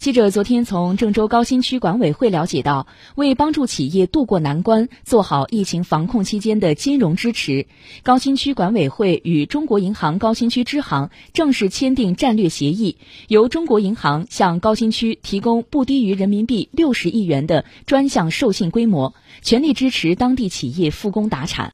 记者昨天从郑州高新区管委会了解到为帮助企业渡过难关做好疫情防控期间的金融支持高新区管委会与中国银行高新区支行正式签订战略协议由中国银行向高新区提供不低于人民币六十亿元的专项授信规模全力支持当地企业复工达产。